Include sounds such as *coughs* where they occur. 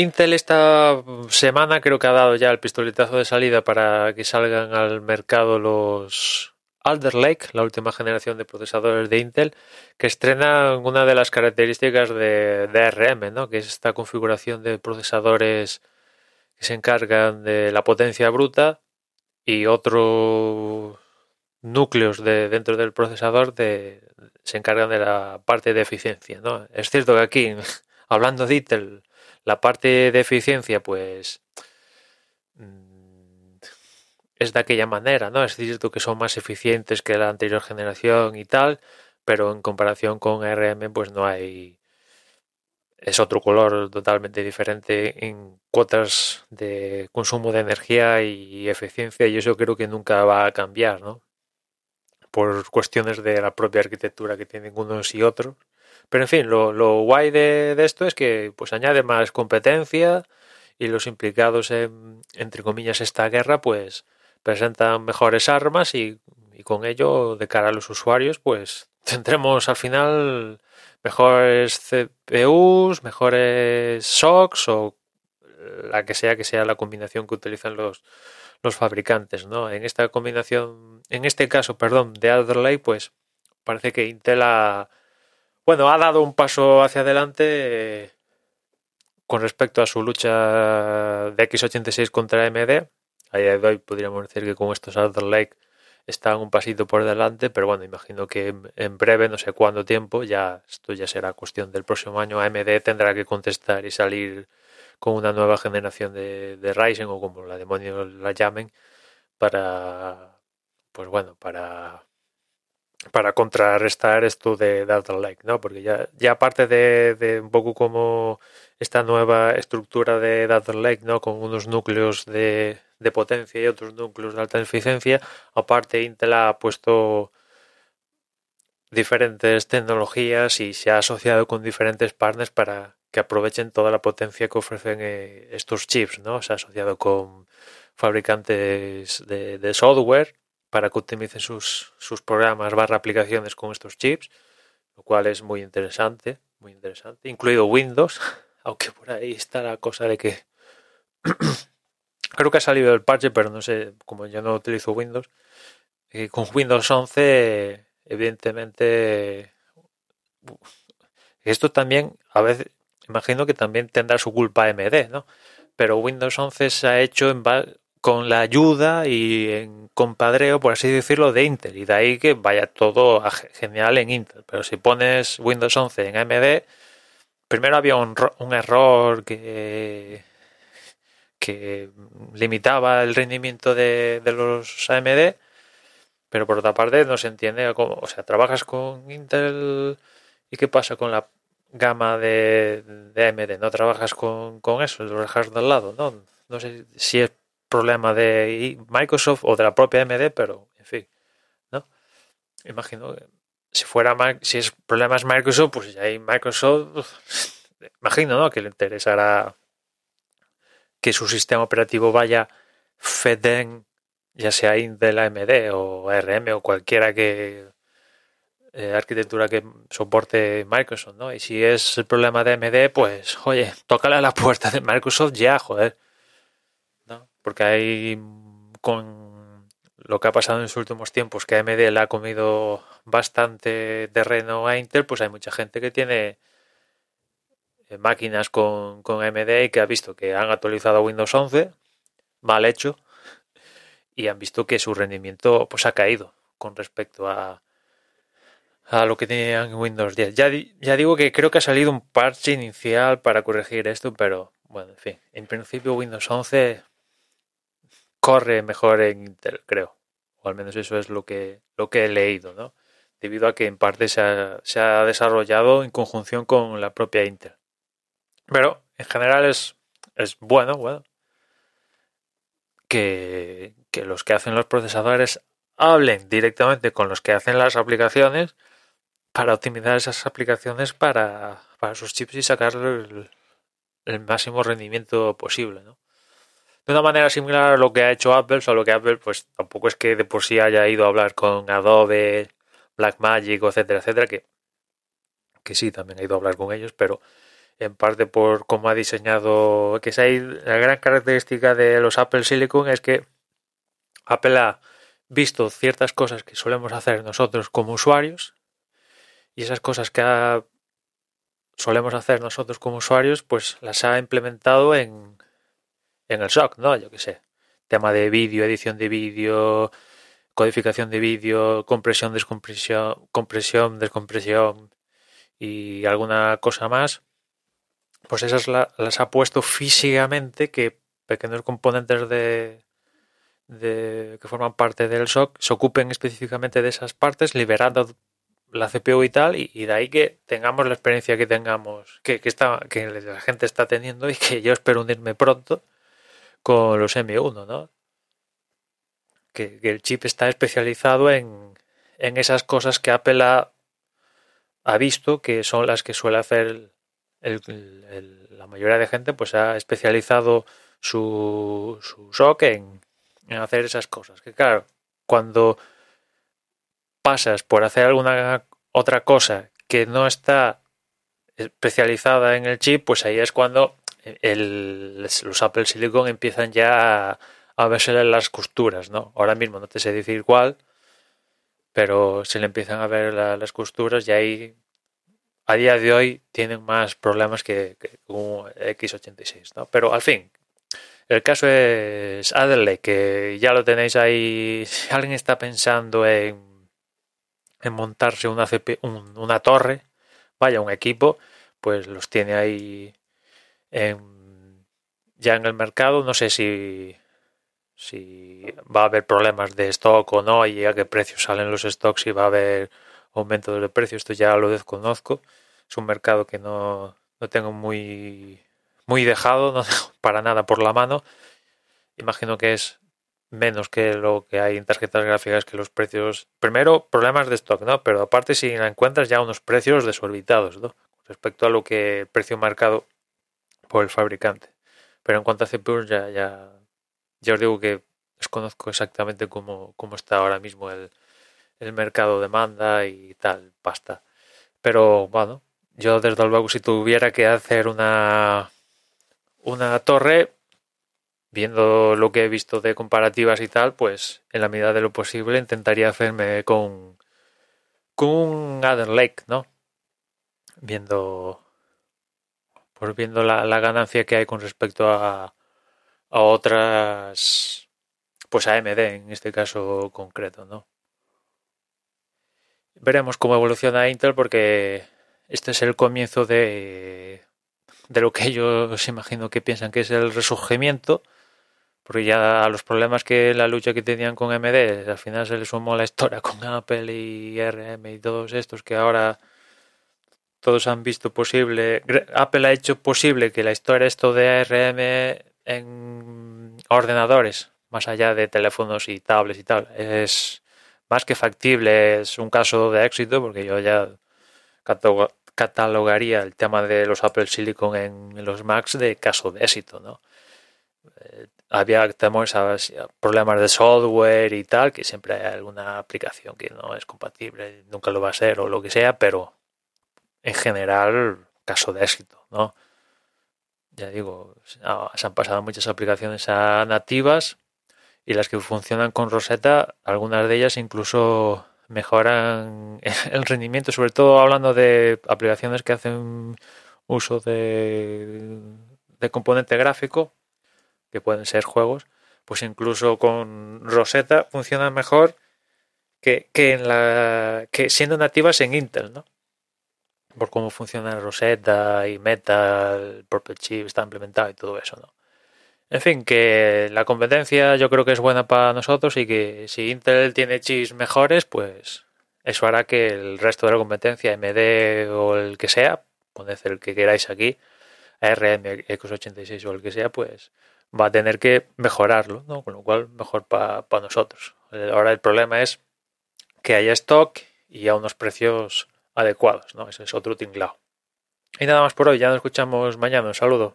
Intel esta semana creo que ha dado ya el pistoletazo de salida para que salgan al mercado los Alder Lake, la última generación de procesadores de Intel, que estrenan una de las características de DRM, ¿no? que es esta configuración de procesadores que se encargan de la potencia bruta y otros núcleos de, dentro del procesador de, se encargan de la parte de eficiencia. ¿no? Es cierto que aquí, *laughs* hablando de Intel, la parte de eficiencia, pues mm, es de aquella manera, ¿no? Es cierto que son más eficientes que la anterior generación y tal, pero en comparación con ARM, pues no hay. Es otro color totalmente diferente en cuotas de consumo de energía y eficiencia, y eso creo que nunca va a cambiar, ¿no? Por cuestiones de la propia arquitectura que tienen unos y otros. Pero en fin, lo, lo guay de, de, esto es que pues añade más competencia y los implicados en, entre comillas, esta guerra, pues presentan mejores armas y, y, con ello, de cara a los usuarios, pues *laughs* tendremos al final mejores CPUs, mejores SOCs o la que sea que sea la combinación que utilizan los, los fabricantes, ¿no? En esta combinación, en este caso, perdón, de Alder Lake, pues parece que Intel ha bueno, ha dado un paso hacia adelante eh, con respecto a su lucha de X86 contra AMD. A día de hoy podríamos decir que con estos Alder Lake están un pasito por delante, pero bueno, imagino que en breve, no sé cuándo tiempo, ya esto ya será cuestión del próximo año, AMD tendrá que contestar y salir con una nueva generación de, Ryzen o como la demonios la llamen para pues bueno, para para contrarrestar esto de Data Lake, ¿no? Porque ya, ya aparte de, un poco como esta nueva estructura de Data Lake, ¿no? Con unos núcleos de, de potencia y otros núcleos de alta eficiencia, aparte Intel ha puesto diferentes tecnologías y se ha asociado con diferentes partners para que aprovechen toda la potencia que ofrecen eh, estos chips, ¿no? Se ha asociado con fabricantes de, de software para que optimicen sus, sus programas barra aplicaciones con estos chips, lo cual es muy interesante, muy interesante, incluido Windows, *laughs* aunque por ahí está la cosa de que *coughs* creo que ha salido el parche, pero no sé, como yo no utilizo Windows, eh, con Windows 11, evidentemente, esto también, a veces, imagino que también tendrá su culpa AMD, ¿no? Pero Windows 11 se ha hecho en con la ayuda y en compadreo, por así decirlo, de Intel. Y de ahí que vaya todo genial en Intel. Pero si pones Windows 11 en AMD, primero había un, un error que, que limitaba el rendimiento de, de, los AMD. Pero por otra parte no se entiende cómo, o sea, trabajas con Intel y qué pasa con la gama de, de AMD, no trabajas con, con eso, lo dejas de lado, ¿no? No sé si es problema de Microsoft o de la propia AMD, pero en fin, ¿no? Imagino que si fuera si es problemas Microsoft, pues ya hay Microsoft, imagino, ¿no? Que le interesará que su sistema operativo vaya FEDEN, ya sea Intel, AMD o ARM o cualquiera que eh, arquitectura que soporte Microsoft, ¿no? Y si es el problema de AMD, pues, oye, tócale a la puerta de Microsoft ya, joder porque hay con lo que ha pasado en los últimos tiempos que AMD le ha comido bastante terreno a Intel, pues hay mucha gente que tiene eh, máquinas con, con AMD y que ha visto que han actualizado Windows 11, mal hecho, y han visto que su rendimiento pues ha caído con respecto a, a lo que tenían en Windows 10. Ya, ya digo que creo que ha salido un parche inicial para corregir esto, pero bueno, en fin, en principio Windows 11 corre mejor en Intel, creo. O al menos eso es lo que, lo que he leído, ¿no? Debido a que en parte se ha, se ha desarrollado en conjunción con la propia Intel. Pero en general es, es bueno, bueno, que, que los que hacen los procesadores hablen directamente con los que hacen las aplicaciones para optimizar esas aplicaciones para, para sus chips y sacar el, el máximo rendimiento posible, ¿no? De una manera similar a lo que ha hecho Apple, solo que Apple pues tampoco es que de por sí haya ido a hablar con Adobe, Blackmagic, etcétera, etcétera, que, que sí, también ha ido a hablar con ellos, pero en parte por cómo ha diseñado, que ahí la gran característica de los Apple Silicon es que Apple ha visto ciertas cosas que solemos hacer nosotros como usuarios y esas cosas que solemos hacer nosotros como usuarios, pues las ha implementado en, en el SOC, ¿no? Yo qué sé. Tema de vídeo, edición de vídeo, codificación de vídeo, compresión, descompresión, compresión, descompresión y alguna cosa más. Pues esas la- las ha puesto físicamente que pequeños componentes de, de que forman parte del SOC se ocupen específicamente de esas partes, liberando la CPU y tal, y, y de ahí que tengamos la experiencia que tengamos, que, que, está, que la gente está teniendo y que yo espero unirme pronto con los M1, ¿no? Que, que el chip está especializado en, en esas cosas que Apple ha, ha visto que son las que suele hacer la mayoría de gente, pues ha especializado su, su SOC en, en hacer esas cosas. Que claro, cuando pasas por hacer alguna otra cosa que no está especializada en el chip, pues ahí es cuando el- los Apple Silicon empiezan ya a, a verse las costuras, ¿no? Ahora mismo no te sé decir cuál, pero se le empiezan a ver la- las costuras y ahí a día de hoy tienen más problemas que, un X86, ¿no? Pero al fin, el caso es Adelaide, que ya lo tenéis ahí. *laughs* Si alguien está pensando en, en montarse una, CP un- una torre, vaya, un equipo, pues los tiene ahí ya en el mercado. No sé si, si va a haber problemas de stock o no y a qué precio salen los stocks, si va a haber aumento de precio. Esto ya lo desconozco. Es un mercado que no, no tengo muy, muy dejado, no *laughs* tengo para nada por la mano. Imagino que es menos que lo que hay en tarjetas gráficas que los precios. Primero, problemas de stock, ¿no? Pero aparte, si la encuentras ya unos precios desorbitados, ¿no? Respecto a lo que el precio marcado por el fabricante. Pero en cuanto a CPUs, ya, ya, ya os digo que desconozco exactamente cómo, cómo está ahora mismo el, el mercado demanda y tal, pasta. Pero bueno, yo desde luego si tuviera que hacer una una torre, viendo lo que he visto de comparativas y tal, pues en la medida de lo posible intentaría hacerme con con un Adder Lake, ¿no? Viendo pues viendo la, la ganancia que hay con respecto a, a otras pues AMD en este caso concreto, ¿no? Veremos cómo evoluciona Intel porque este es el comienzo de, de lo que ellos imagino que piensan que es el resurgimiento, porque ya a los problemas que la lucha que tenían con AMD, al final se le sumó la historia con Apple y RM y todos estos que ahora todos han visto posible, Apple ha hecho posible que la historia esto de ARM en ordenadores, más allá de teléfonos y tablets y tal, es más que factible, es un caso de éxito porque yo ya catalogaría el tema de los Apple Silicon en los Macs de caso de éxito, ¿no? Eh, había problemas de software y tal, que siempre hay alguna aplicación que no es compatible, nunca lo va a ser o lo que sea, pero en general, caso de éxito, ¿no? Ya digo, se han pasado muchas aplicaciones a nativas y las que funcionan con Rosetta, algunas de ellas incluso mejoran *laughs* el rendimiento, sobre todo hablando de aplicaciones que hacen uso de, de componente gráfico, que pueden ser juegos, pues incluso con Rosetta funcionan mejor que, que, en la, que siendo nativas en Intel, ¿no? Por cómo funciona Rosetta y Meta, el propio chip está implementado y todo eso, ¿no? En fin, que la competencia yo creo que es buena para nosotros y que si Intel tiene chips mejores, pues eso hará que el resto de la competencia, MD o el que sea, poned el que queráis aquí, ARM, X86 o el que sea, pues va a tener que mejorarlo, ¿no? Con lo cual, mejor para nosotros. Ahora el problema es que haya stock y a unos precios adecuados, ¿no? Ese es otro tinglao. Y nada más por hoy, ya nos escuchamos mañana. Un saludo.